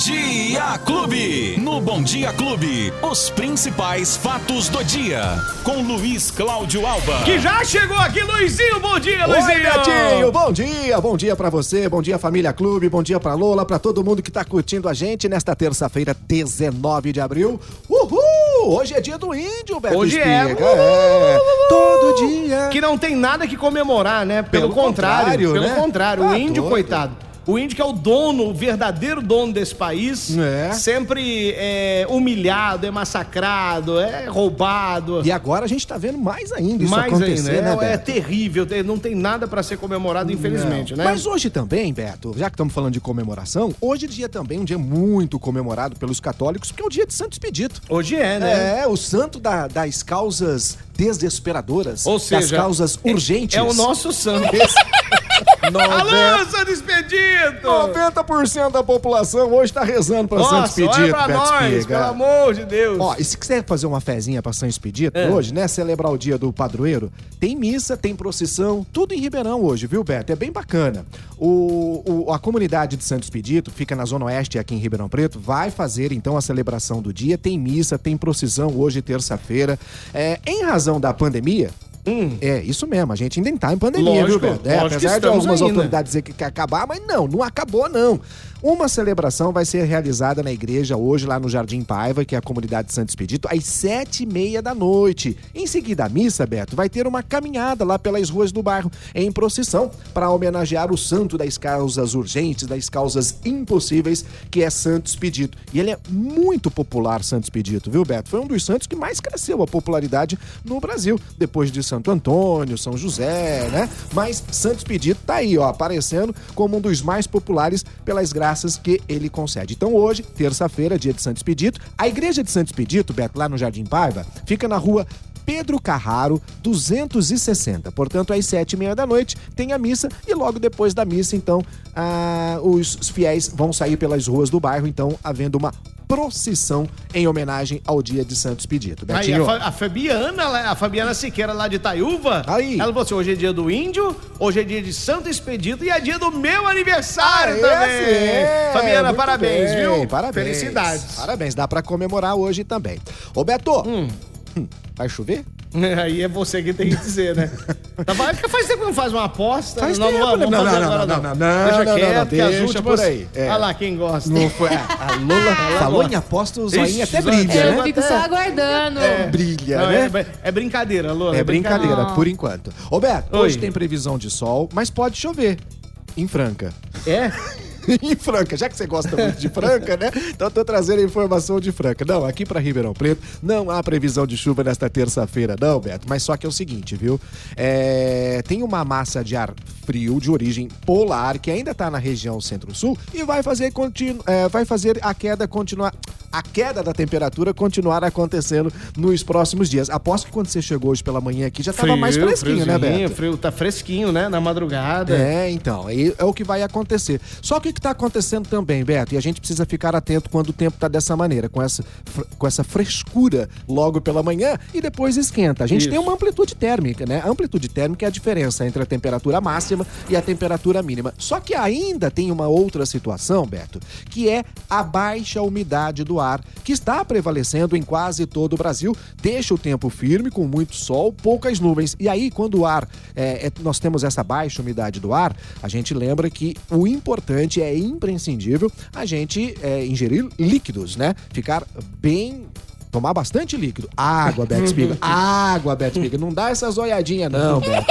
Dia Clube. No Bom Dia Clube, os principais fatos do dia. Com Luiz Cláudio Alba. Que já chegou aqui, Luizinho. Bom dia, Oi, Luizinho. Betinho, bom dia, bom dia pra você, bom dia família Clube, bom dia pra Lola, pra todo mundo que tá curtindo a gente nesta terça-feira, 19 de abril. Uhul! Hoje é dia do índio, Beto Hoje é. Espiga, é. Todo dia. Que não tem nada que comemorar, né? Pelo, Pelo contrário, contrário, Pelo né? contrário. Tá o índio, coitado. O índio que é o dono, o verdadeiro dono desse país, É. sempre é humilhado, é massacrado, é roubado. E agora a gente tá vendo mais ainda isso Mais acontecer, ainda, né, é, é terrível, tem- não tem nada pra ser comemorado, infelizmente, né? Mas hoje também, Beto, já que estamos falando de comemoração, hoje é dia também um dia muito comemorado pelos católicos, porque é o dia de Santo Expedito. Hoje é, né? É, o santo da- das causas desesperadoras, Ou seja, das causas é- urgentes. É, o nosso santo. Alô, Santo Expedito! 90% da população hoje tá rezando pra Santo Nossa, Expedito, olha pra Beto nós, Espiga. pelo amor de Deus. Ó, e se quiser fazer uma fezinha pra São Expedito É. hoje, né? Celebrar o dia do padroeiro, tem missa, tem procissão, tudo em Ribeirão hoje, viu, Beto? É bem bacana. O, o- a comunidade de Santo Expedito, fica na Zona Oeste aqui em Ribeirão Preto, vai fazer então a celebração do dia. Tem missa, tem procissão hoje, terça-feira. É, em razão da pandemia. É, isso mesmo, a gente ainda tá em pandemia, Hum. Lógico, viu, Beto? É, apesar de algumas ainda. autoridades dizer que quer acabar, mas não, não acabou não. Uma celebração vai ser realizada na igreja hoje, lá no Jardim Paiva, que é a comunidade de Santo Expedito, às sete e meia da noite. Em seguida, a missa, Beto, vai ter uma caminhada lá pelas ruas do bairro, em procissão, para homenagear o santo das causas urgentes, das causas impossíveis, que é Santo Expedito. E ele é muito popular, Santo Expedito, viu, Beto? Foi um dos santos que mais cresceu a popularidade no Brasil, depois de Santo Antônio, São José, né? Mas Santo Expedito tá aí, ó, aparecendo como um dos mais populares pelas graças que ele concede. Então hoje, terça-feira, dia de Santo Expedito, a igreja de Santo Expedito, Beto, lá no Jardim Paiva, fica na rua Pedro Carraro, 260. Portanto, às sete e meia da noite tem a missa e logo depois da missa, então, ah, os fiéis vão sair pelas ruas do bairro, então, havendo uma procissão em homenagem ao dia de Santo Expedito. Aí, Betinho, a, Fa- a Fabiana, lá- a Fabiana Siqueira lá de Itaiúva, Aí. ela falou assim, hoje é dia do índio, hoje é dia de Santo Expedito e é dia do meu aniversário Ah, também. esse é, Fabiana, muito parabéns, bem, viu? Parabéns. Felicidades. Parabéns, dá pra comemorar hoje também. Ô Beto, hum, vai chover? Aí é você que tem que dizer, né? Tá, faz tempo que não faz uma aposta. Faz não, tempo, não, né? Não, não, não, não. não, não, Deixa não, não, quieto, não, que as deixa últimas... por aí, é. Olha lá quem gosta. Não foi. A Lola falou em aposta, o zoinho até brilha, Eu né? fico só aguardando. Brilha, Não, né? é, é brincadeira, Lola. É brincadeira, Não. por enquanto. Ô Beto, Oi. hoje tem previsão de sol, mas pode chover. Em Franca. É? em Franca, já que você gosta muito de Franca, né? Então tô trazendo a informação de Franca. Não, aqui pra Ribeirão Preto não há previsão de chuva nesta terça-feira, não, Beto. Mas só que é o seguinte, viu? É, Tem uma massa de ar frio de origem polar que ainda tá na região centro-sul e vai fazer, continu... é, vai fazer a queda continuar. A queda da temperatura continuar acontecendo nos próximos dias. Aposto que quando você chegou hoje pela manhã aqui já tava mais fresquinho, né, Beto? Frio, tá fresquinho, né? Na madrugada. É, então, aí é o que vai acontecer. Só que o que está acontecendo também, Beto, e a gente precisa ficar atento quando o tempo tá dessa maneira, com essa, com essa frescura logo pela manhã e depois esquenta. A gente Isso. tem uma amplitude térmica, né? A amplitude térmica é a diferença entre a temperatura máxima e a temperatura mínima. Só que ainda tem uma outra situação, Beto, que é a baixa umidade do ar, que está prevalecendo em quase todo o Brasil. Deixa o tempo firme, com muito sol, poucas nuvens. E aí, quando o ar, é, é- nós temos essa baixa umidade do ar, a gente lembra que o importante é imprescindível a gente é, ingerir líquidos, né? Ficar bem Tomar bastante líquido. Água, Beto Espiga. Água, Beto Espiga. Não dá essas olhadinhas, não, Beto.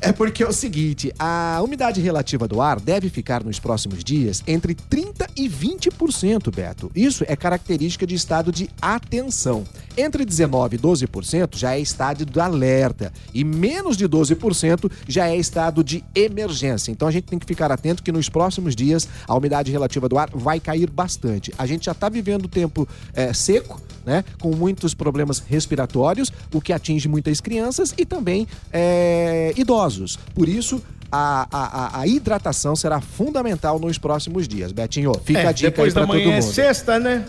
É porque é o seguinte, a umidade relativa do ar deve ficar nos próximos dias entre 30% e 20%, Beto. Isso é característica de estado de atenção. Entre 19% e 12% já é estado de alerta. E menos de 12% já é estado de emergência. Então a gente tem que ficar atento que nos próximos dias a umidade relativa do ar vai cair bastante. A gente já está vivendo tempo é, seco, né? Com muitos problemas respiratórios, o que atinge muitas crianças e também é, idosos. Por isso, a, a, a- hidratação será fundamental nos próximos dias. Betinho, fica É, a dica aí depois pra da todo manhã é mundo. sexta, né?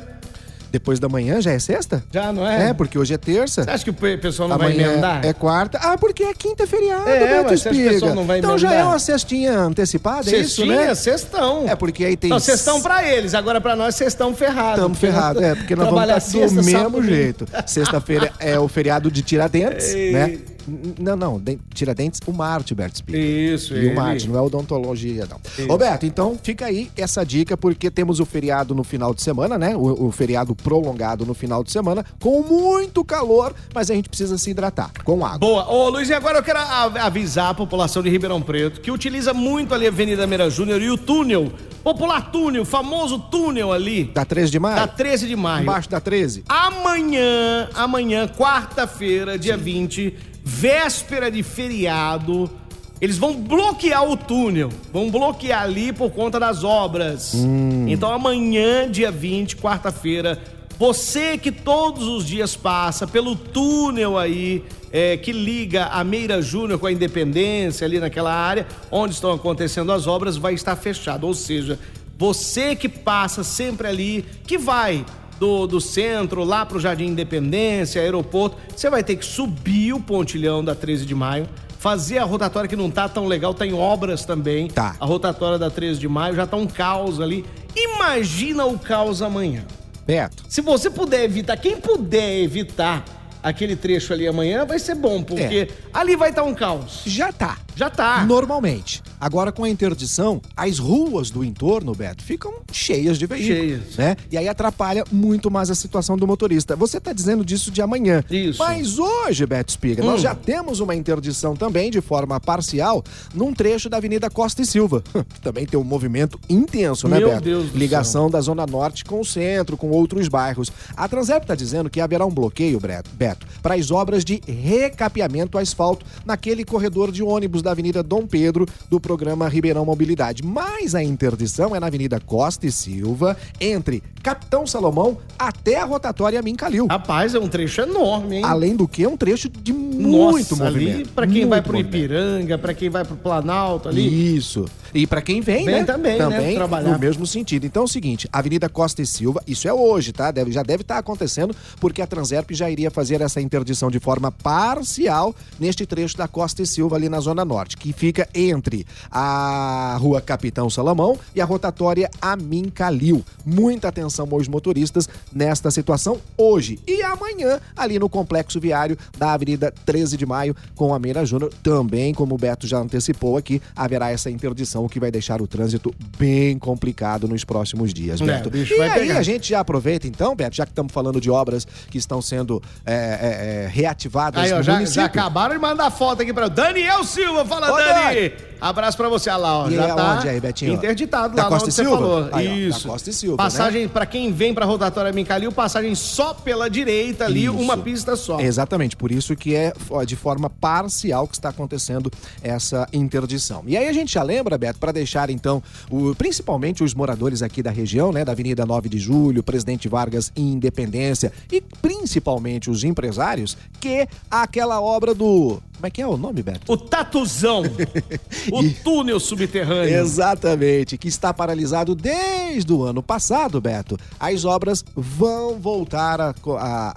Depois da manhã já é sexta? Já, não é? É, porque hoje é terça. Você acha que o pe- pessoal não vai Amanhã emendar? é quarta. Ah, porque é quinta é feriado, É, Beto você acha que o Espiga. pessoal não vai Então já é uma cestinha antecipada, é isso, Cestinha, né? sextão. É, porque aí tem... Não, cestão pra eles, agora pra nós cestão ferrado. Estamos ferrados, é, porque nós vamos estar do sexta, mesmo jeito. Sexta-feira é o feriado de Tiradentes, né? Não, não, de- Tiradentes, o Marte, Beto Espiga. Isso, E ele. o Marte, não é odontologia, não. Isso. Roberto, então fica aí essa dica, porque temos o feriado no final de semana, né? O, o feriado prolongado no final de semana, com muito calor, mas a gente precisa se hidratar com água. Boa. Ô, Luizinho, agora eu quero avisar a população de Ribeirão Preto que utiliza muito ali a Avenida Meira Júnior e o túnel, popular túnel, famoso túnel ali, Da 13 de maio? da 13 de maio. Embaixo da 13? Amanhã, amanhã, quarta-feira, dia 20, véspera de feriado, eles vão bloquear o túnel. Vão bloquear ali por conta das obras. Então amanhã, dia 20, quarta-feira, você que todos os dias passa pelo túnel aí, é, que liga a Meira Júnior com a Independência, ali naquela área onde estão acontecendo as obras, vai estar fechado. Ou seja, você que passa sempre ali, que vai do, do centro lá pro Jardim Independência, aeroporto, você vai ter que subir o pontilhão da 13 de maio, fazer a rotatória que não tá tão legal, tem obras também. Tá. A rotatória da 13 de maio já tá um caos ali. Imagina o caos amanhã. Beto. Se você puder evitar, quem puder evitar aquele trecho ali amanhã, vai ser bom, porque ali vai estar um caos. Já tá. Já tá. Normalmente. Agora, com a interdição, as ruas do entorno, Beto, ficam cheias de veículos. Cheias. Né? E aí atrapalha muito mais a situação do motorista. Você tá dizendo disso de amanhã. Isso. Mas hoje, Beto Espiga, nós Hum. já temos uma interdição também, de forma parcial, num trecho da Avenida Costa e Silva. que também tem um movimento intenso, né, Meu Beto? Deus do Ligação da Zona Norte com o centro, com outros bairros. A Transep está dizendo que haverá um bloqueio, Beto, Beto para as obras de recapeamento asfalto naquele corredor de ônibus da Avenida Dom Pedro do programa Ribeirão Mobilidade. Mas a interdição é na Avenida Costa e Silva, entre Capitão Salomão até a rotatória Mincalil. Rapaz, é um trecho enorme, hein? Além do que, é um trecho de muito Nossa, ali movimento. pra quem vai muito pro movimento. Ipiranga, pra quem vai pro Planalto ali. Isso. E pra quem vem, Vem né? também, né, trabalhar. no mesmo sentido. Então é o seguinte, Avenida Costa e Silva, isso é hoje, tá? Deve, já deve estar acontecendo, porque a Transerp já iria fazer essa interdição de forma parcial neste trecho da Costa e Silva ali na Zona Norte, que fica entre a Rua Capitão Salomão e a rotatória Amin Calil. Muita atenção aos motoristas nesta situação hoje e amanhã ali no complexo viário da Avenida 13 de Maio com a Meira Júnior. Também, como o Beto já antecipou aqui, haverá essa interdição, o que vai deixar o trânsito bem complicado nos próximos dias, É, Beto. o bicho e aí pegar. a gente já aproveita então, Beto, já que estamos falando de obras que estão sendo é, é, é, reativadas Aí, ó, já, já acabaram de mandar foto aqui pra eu. Daniel Silva, fala, Ô, Dani! Abraço pra você, olha lá, ó. E já é tá aí, Betinho? interditado Da lá Costa onde e você Silva? falou. Aí, ó, Isso. Silva, Passagem pra quem vem pra rotatória Mincalil, passagem só pela direita ali, Isso. uma pista só. Exatamente, por isso que é de forma parcial que está acontecendo essa interdição. E aí a gente já lembra, Beto, para deixar então, o- principalmente os moradores aqui da região, né, da Avenida 9 de Julho, Presidente Vargas e Independência, e principalmente os empresários, que aquela obra do. Como é que é o nome, Beto? O Tatuzão. o E- túnel subterrâneo. Exatamente, que está paralisado desde o ano passado, Beto. As obras vão voltar a, a,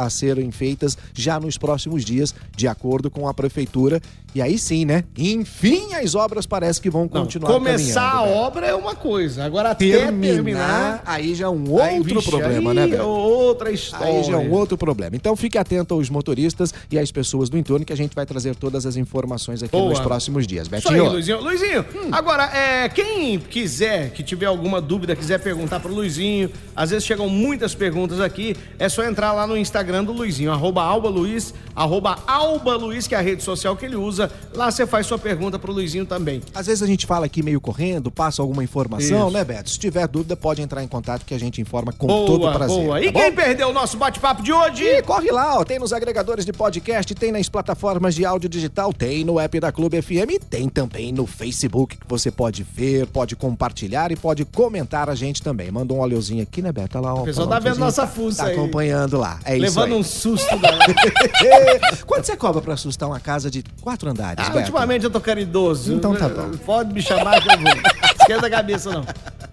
a, a- serem feitas já nos próximos dias, de acordo com a prefeitura. E aí sim, né? Enfim, as obras parece que vão Não, continuar começar a obra é uma coisa, agora até Terminar, terminar. aí já é um aí, outro vixe, problema, aí né, Beto? outra história. Aí já é um outro problema. Então fique atento aos motoristas e às pessoas do entorno que a gente vai trazer todas as informações aqui Boa. nos próximos dias. Isso aí, Betinho. Luizinho. Luizinho, agora, é, quem quiser, que tiver alguma dúvida, quiser perguntar pro Luizinho, às vezes chegam muitas perguntas aqui, é só entrar lá no Instagram do Luizinho, arroba Alba Luiz, arroba Alba Luiz, que é a rede social que ele usa. Lá você faz sua pergunta pro Luizinho também. Às vezes a gente fala aqui meio correndo, passa alguma informação, Isso. né, Beto? Se tiver dúvida, pode entrar em contato que a gente informa com Boa, todo prazer. boa. E tá quem perdeu o nosso bate-papo de hoje? E corre lá, ó, tem nos agregadores de podcast, tem nas plataformas de áudio digital, tem no app da Clube FM e tem também no Facebook que você pode ver, pode compartilhar e pode comentar a gente também. Manda um olhozinho aqui, né, Beto? Lá, ó, O pessoal tá vendo nossa fuça Tá aí. acompanhando lá. É Levando um susto aí. Quanto você cobra pra assustar uma casa de quatro andares, Ah, Beto? ultimamente eu tô caridoso. Então tá bom. Pode me chamar que eu vou. Esquenta a cabeça, não.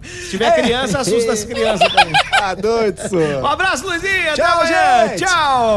Se tiver criança, assusta as crianças também. Tá doido, Um senhor. abraço, Luizinho. Tchau, gente. Tchau.